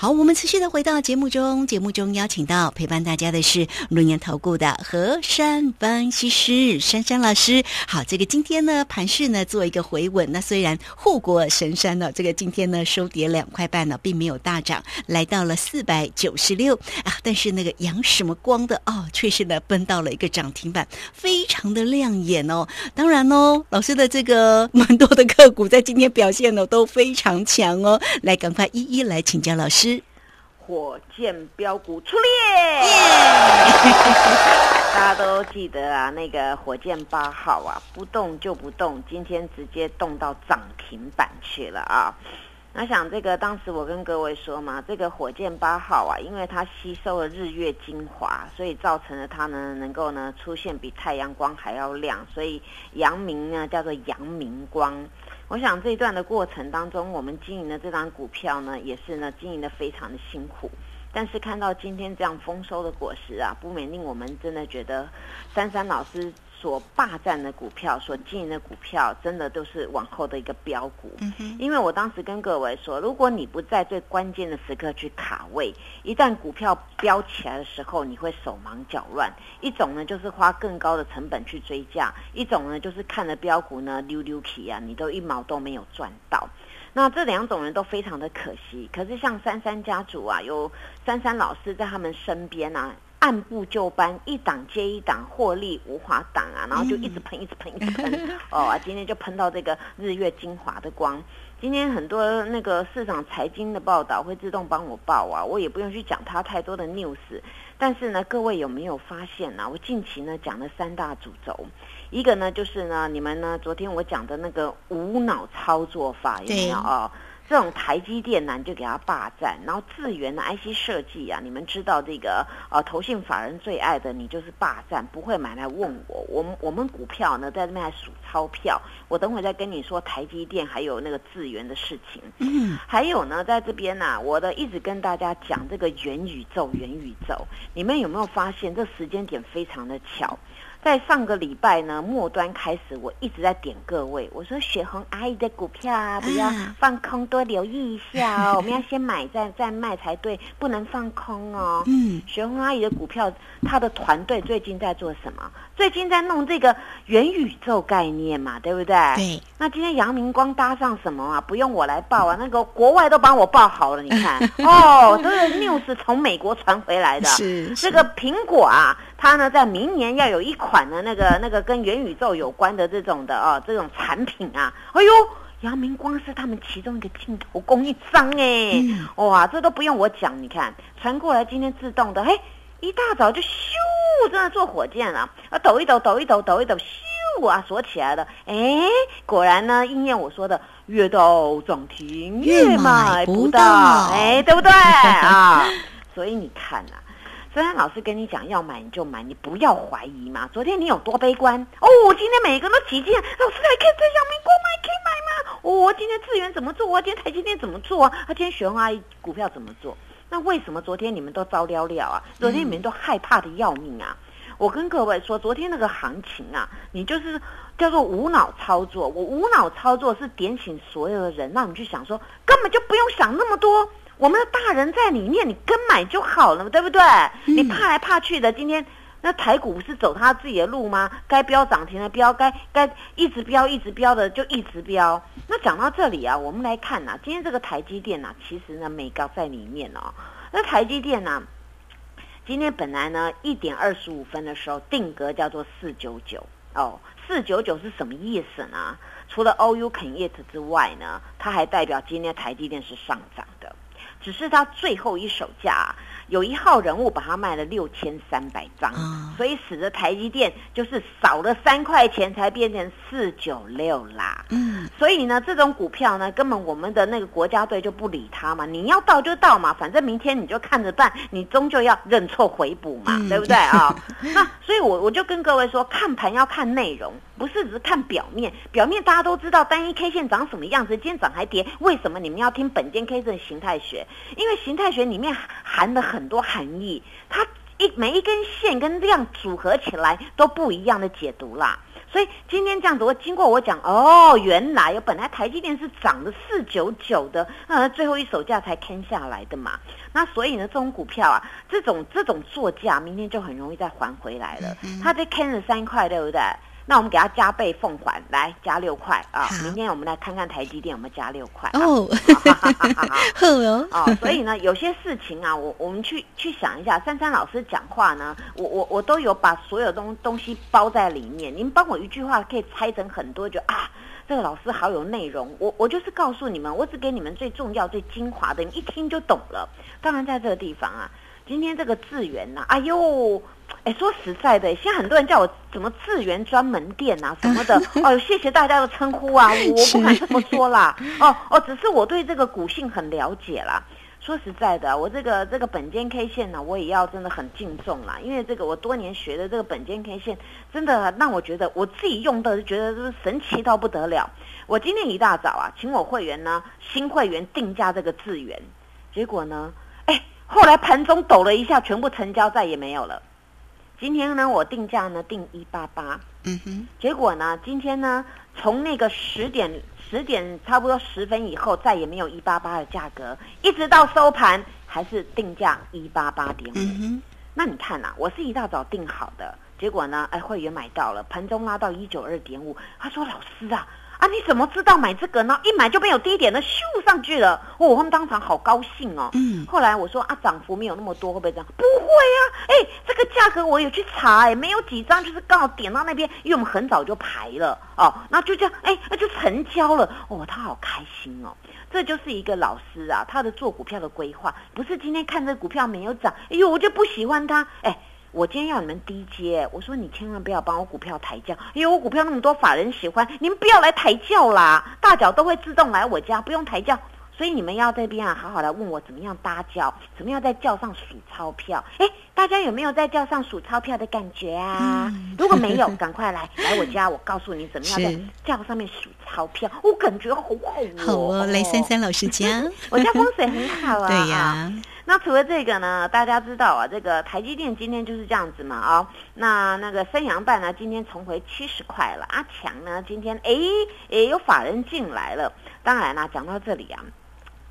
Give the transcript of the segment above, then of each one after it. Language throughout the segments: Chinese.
好，我们持续的回到节目中，节目中邀请到陪伴大家的是龙岩投顾的何山分析师珊珊老师。好，这个今天呢盘势呢做一个回稳，那虽然护国神山呢，这个今天呢收跌两块半呢，并没有大涨，来到了四百九十六啊，但是那个阳什么光的哦，却是呢奔到了一个涨停板，非常的亮眼哦。当然哦，老师的这个蛮多的个股在今天表现呢都非常强哦，来赶快一一来请教老师。火箭标股出列，大家都记得啊，那个火箭八号啊，不动就不动，今天直接动到涨停板去了啊！那想这个当时我跟各位说嘛，这个火箭八号啊，因为它吸收了日月精华，所以造成了它呢能够呢出现比太阳光还要亮，所以阳明呢叫做阳明光。我想这一段的过程当中，我们经营的这张股票呢，也是呢经营的非常的辛苦。但是看到今天这样丰收的果实啊，不免令我们真的觉得珊珊老师。所霸占的股票，所经营的股票，真的都是往后的一个标股。因为我当时跟各位说，如果你不在最关键的时刻去卡位，一旦股票飙起来的时候，你会手忙脚乱。一种呢，就是花更高的成本去追价；一种呢，就是看了标股呢溜溜起啊，你都一毛都没有赚到。那这两种人都非常的可惜。可是像珊珊家族啊，有珊珊老师在他们身边啊。按部就班，一档接一档，获利无法挡啊！然后就一直喷，一直喷，一直喷。哦，今天就喷到这个日月精华的光。今天很多那个市场财经的报道会自动帮我报啊，我也不用去讲它太多的 news。但是呢，各位有没有发现呢？我近期呢讲了三大主轴，一个呢就是呢，你们呢昨天我讲的那个无脑操作法有没有啊？这种台积电呢，你就给他霸占，然后智源的 IC 设计啊，你们知道这个呃，投信法人最爱的，你就是霸占，不会买来问我。我们我们股票呢，在这边还数钞票，我等会再跟你说台积电还有那个智源的事情。嗯，还有呢，在这边呢，我的一直跟大家讲这个元宇宙，元宇宙，你们有没有发现这时间点非常的巧？在上个礼拜呢，末端开始，我一直在点各位，我说雪红阿姨的股票啊，不要放空，多留意一下哦。我们要先买再再卖才对，不能放空哦。嗯，雪红阿姨的股票，她的团队最近在做什么？最近在弄这个元宇宙概念嘛，对不对？对。那今天阳明光搭上什么啊？不用我来报啊，那个国外都帮我报好了。你看 哦，这是 news 从美国传回来的。是。这个苹果啊。它呢，在明年要有一款的那个那个跟元宇宙有关的这种的哦，这种产品啊，哎呦，阳明光是他们其中一个镜头供应商哎，哇，这都不用我讲，你看。传过来，今天自动的，嘿，一大早就咻，真的做火箭了，啊，抖一抖，抖一抖，抖一抖，咻啊，锁起来了，哎，果然呢，应验我说的，越到涨停越买不到，哎，对不对？啊？所以你看呐。昨天老师跟你讲要买你就买，你不要怀疑嘛。昨天你有多悲观哦？今天每个人都起劲，老师还可以在阳明光买可以买吗？哦，今天资源怎么做我？今天台积电怎么做啊？啊，今天雪红阿姨股票怎么做？那为什么昨天你们都招撩撩啊？昨天你们都害怕的要命啊！我跟各位说，昨天那个行情啊，你就是叫做无脑操作。我无脑操作是点醒所有的人，让你去想说，根本就不用想那么多。我们的大人在里面，你跟买就好了，对不对？你怕来怕去的，今天那台股不是走他自己的路吗？该飙涨停的飙，该该一直飙一直飙的就一直飙。那讲到这里啊，我们来看呐，今天这个台积电呐，其实呢美高在里面哦。那台积电呢，今天本来呢一点二十五分的时候定格叫做四九九哦，四九九是什么意思呢？除了 OU 肯业之外呢，它还代表今天台积电是上涨的。只是他最后一手价，有一号人物把它卖了六千三百张，所以使得台积电就是少了三块钱才变成四九六啦。嗯，所以呢，这种股票呢，根本我们的那个国家队就不理他嘛。你要到就到嘛，反正明天你就看着办，你终究要认错回补嘛，对不对啊？那所以，我我就跟各位说，看盘要看内容。不是只是看表面，表面大家都知道单一 K 线长什么样子，今天涨还跌，为什么你们要听本间 K 线形态学？因为形态学里面含了很多含义，它一每一根线跟量组合起来都不一样的解读啦。所以今天这样子，我经过我讲，哦，原来有本来台积电是涨了四九九的，呃，最后一手价才坑下来的嘛。那所以呢，这种股票啊，这种这种作价，明天就很容易再还回来了。它这坑了三块，对不对？那我们给它加倍奉还，来加六块啊！明天我们来看看台积电有没有加六块哦。好哦，哦，所以呢，有些事情啊，我我们去去想一下，珊珊老师讲话呢，我我我都有把所有东东西包在里面。您帮我一句话可以拆成很多，就啊，这个老师好有内容。我我就是告诉你们，我只给你们最重要、最精华的，你一听就懂了。当然，在这个地方啊，今天这个智源呐，哎呦。哎，说实在的，现在很多人叫我什么智源专门店啊什么的，哦，谢谢大家的称呼啊，我不敢这么说啦，哦哦，只是我对这个股性很了解啦。说实在的，我这个这个本间 K 线呢，我也要真的很敬重啦，因为这个我多年学的这个本间 K 线，真的让我觉得我自己用的觉得是神奇到不得了。我今天一大早啊，请我会员呢新会员定价这个智源，结果呢，哎，后来盘中抖了一下，全部成交，再也没有了。今天呢，我定价呢定一八八，嗯哼，结果呢，今天呢，从那个十点十点差不多十分以后，再也没有一八八的价格，一直到收盘还是定价一八八点五。那你看呐，我是一大早定好的，结果呢，哎，会员买到了，盘中拉到一九二点五，他说老师啊。啊！你怎么知道买这个呢？一买就没有低点的，咻上去了。哦，他们当场好高兴哦。嗯。后来我说啊，涨幅没有那么多，会不会这样？不会啊！哎，这个价格我有去查，哎，没有几张，就是刚好点到那边，因为我们很早就排了哦。那就这样，哎，那就成交了。哦，他好开心哦。这就是一个老师啊，他的做股票的规划，不是今天看这股票没有涨，哎呦，我就不喜欢它，哎。我今天要你们低阶，我说你千万不要帮我股票抬轿，因为我股票那么多法人喜欢，你们不要来抬轿啦，大脚都会自动来我家，不用抬轿。所以你们要这边啊，好好的问我怎么样搭轿，怎么样在轿上数钞票。哎，大家有没有在轿上数钞票的感觉啊？如果没有，赶快来 来我家，我告诉你怎么样在轿上面数钞票。我感觉好好哦。好哦，来三三老师家，我家风水很好啊。对呀。那除了这个呢，大家知道啊，这个台积电今天就是这样子嘛啊。那那个三洋半呢，今天重回七十块了。阿强呢，今天哎也有法人进来了。当然啦，讲到这里啊。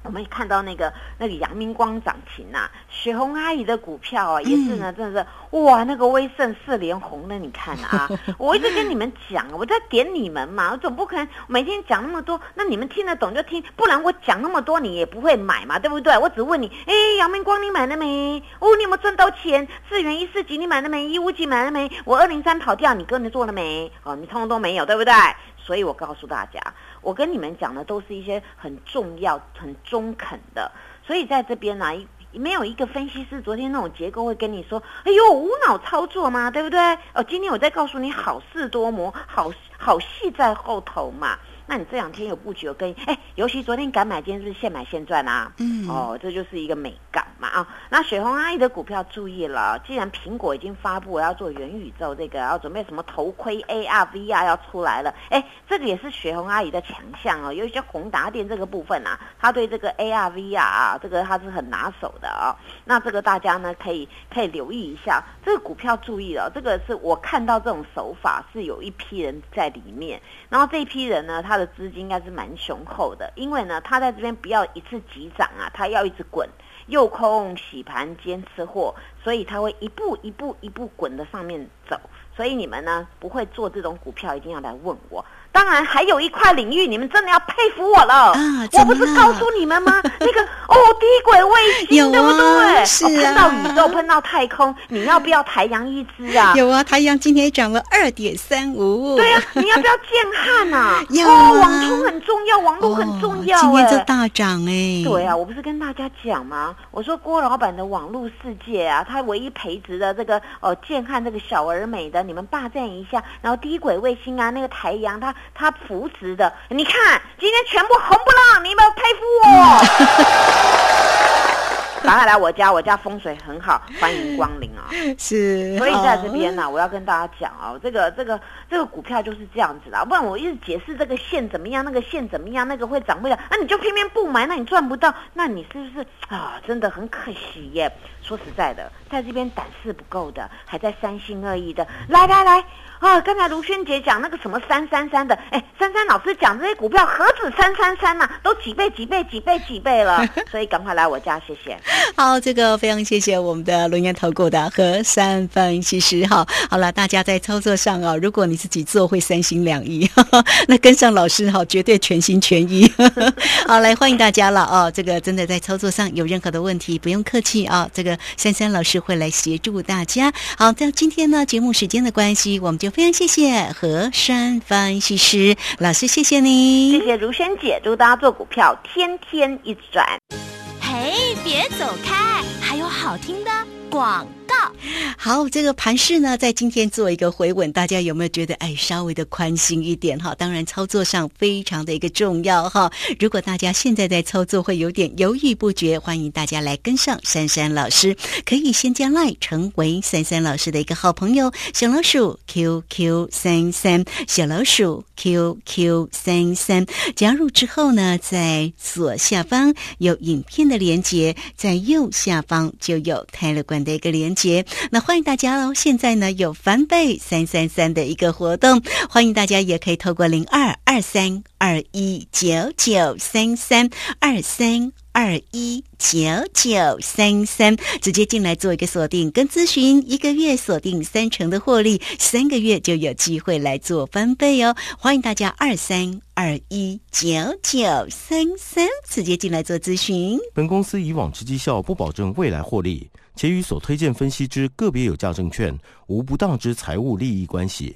我们看到那个那个阳明光涨停呐，雪红阿姨的股票啊，也是呢，真的是哇，那个威盛四连红的，你看啊，我一直跟你们讲，我在点你们嘛，我总不可能每天讲那么多，那你们听得懂就听，不然我讲那么多你也不会买嘛，对不对？我只问你，哎，阳明光你买了没？哦，你有没有赚到钱？四元一四级你买了没？一五级买了没？我二零三跑掉，你跟着做了没？哦，你通通都没有，对不对？所以我告诉大家。我跟你们讲的都是一些很重要、很中肯的，所以在这边呢，没有一个分析师昨天那种结构会跟你说：“哎呦，无脑操作嘛，对不对？”哦，今天我在告诉你，好事多磨，好好戏在后头嘛。那你这两天有布局有跟哎，尤其昨天敢买，今天是现买现赚啊！嗯，哦，这就是一个美感嘛啊！那雪红阿姨的股票注意了，既然苹果已经发布要做元宇宙，这个要准备什么头盔 AR、VR 要出来了，哎，这个也是雪红阿姨的强项哦。有一些宏达电这个部分啊，他对这个 AR、VR 啊，这个他是很拿手的啊。那这个大家呢可以可以留意一下，这个股票注意了，这个是我看到这种手法是有一批人在里面，然后这一批人呢，他。的资金应该是蛮雄厚的，因为呢，他在这边不要一次急涨啊，他要一直滚，诱空洗盘兼吃货，所以它会一步一步一步滚的上面走，所以你们呢不会做这种股票，一定要来问我。当然，还有一块领域，你们真的要佩服我了。啊，我不是告诉你们吗？那个哦，低轨卫星，对不对？是啊，喷到宇宙，碰到太空，你要不要太阳一只啊？有啊，太阳今天涨了二点三五。对啊，你要不要建汉啊？要啊，网通很重要，网络很重要。今天这大涨哎。对啊，我不是跟大家讲吗？我说郭老板的网络世界啊，他唯一培植的这个哦建汉这个小而美的，你们霸占一下。然后低轨卫星啊，那个太阳它。他扶持的，你看今天全部红不让，你有没有佩服我？赶快来我家，我家风水很好，欢迎光临啊！是，所以在这边呢，我要跟大家讲哦，这个这个这个股票就是这样子的，不然我一直解释这个线怎么样，那个线怎么样，那个会涨不了，那你就偏偏不买，那你赚不到，那你是不是啊？真的很可惜耶！说实在的，在这边胆识不够的，还在三心二意的，来来来。啊，刚才卢萱姐讲那个什么三三三的，哎，珊珊老师讲这些股票何止三三三呐，都几倍几倍几倍几倍了，所以赶快来我家，谢谢。好，这个非常谢谢我们的龙岩投顾的和三分析师哈。好了，大家在操作上啊，如果你自己做会三心两意，那跟上老师哈，绝对全心全意。好，来欢迎大家了哦。这个真的在操作上有任何的问题，不用客气啊。这个珊珊老师会来协助大家。好，在今天呢，节目时间的关系，我们就非常谢谢何山分析师老师，谢谢你，谢谢如萱姐，祝大家做股票天天一直赚。嘿，别走开，还有好听的广。告好，这个盘势呢，在今天做一个回稳，大家有没有觉得哎，稍微的宽心一点哈？当然，操作上非常的一个重要哈。如果大家现在在操作会有点犹豫不决，欢迎大家来跟上珊珊老师，可以先加 line 成为珊珊老师的一个好朋友，小老鼠 QQ 三三，小老鼠 QQ 三三，加入之后呢，在左下方有影片的连接，在右下方就有泰勒管的一个连。接那欢迎大家哦！现在呢有翻倍三三三的一个活动，欢迎大家也可以透过零二二三二一九九三三二三二一九九三三直接进来做一个锁定跟咨询，一个月锁定三成的获利，三个月就有机会来做翻倍哦！欢迎大家二三二一九九三三直接进来做咨询。本公司以往之绩效不保证未来获利。且与所推荐分析之个别有价证券无不当之财务利益关系。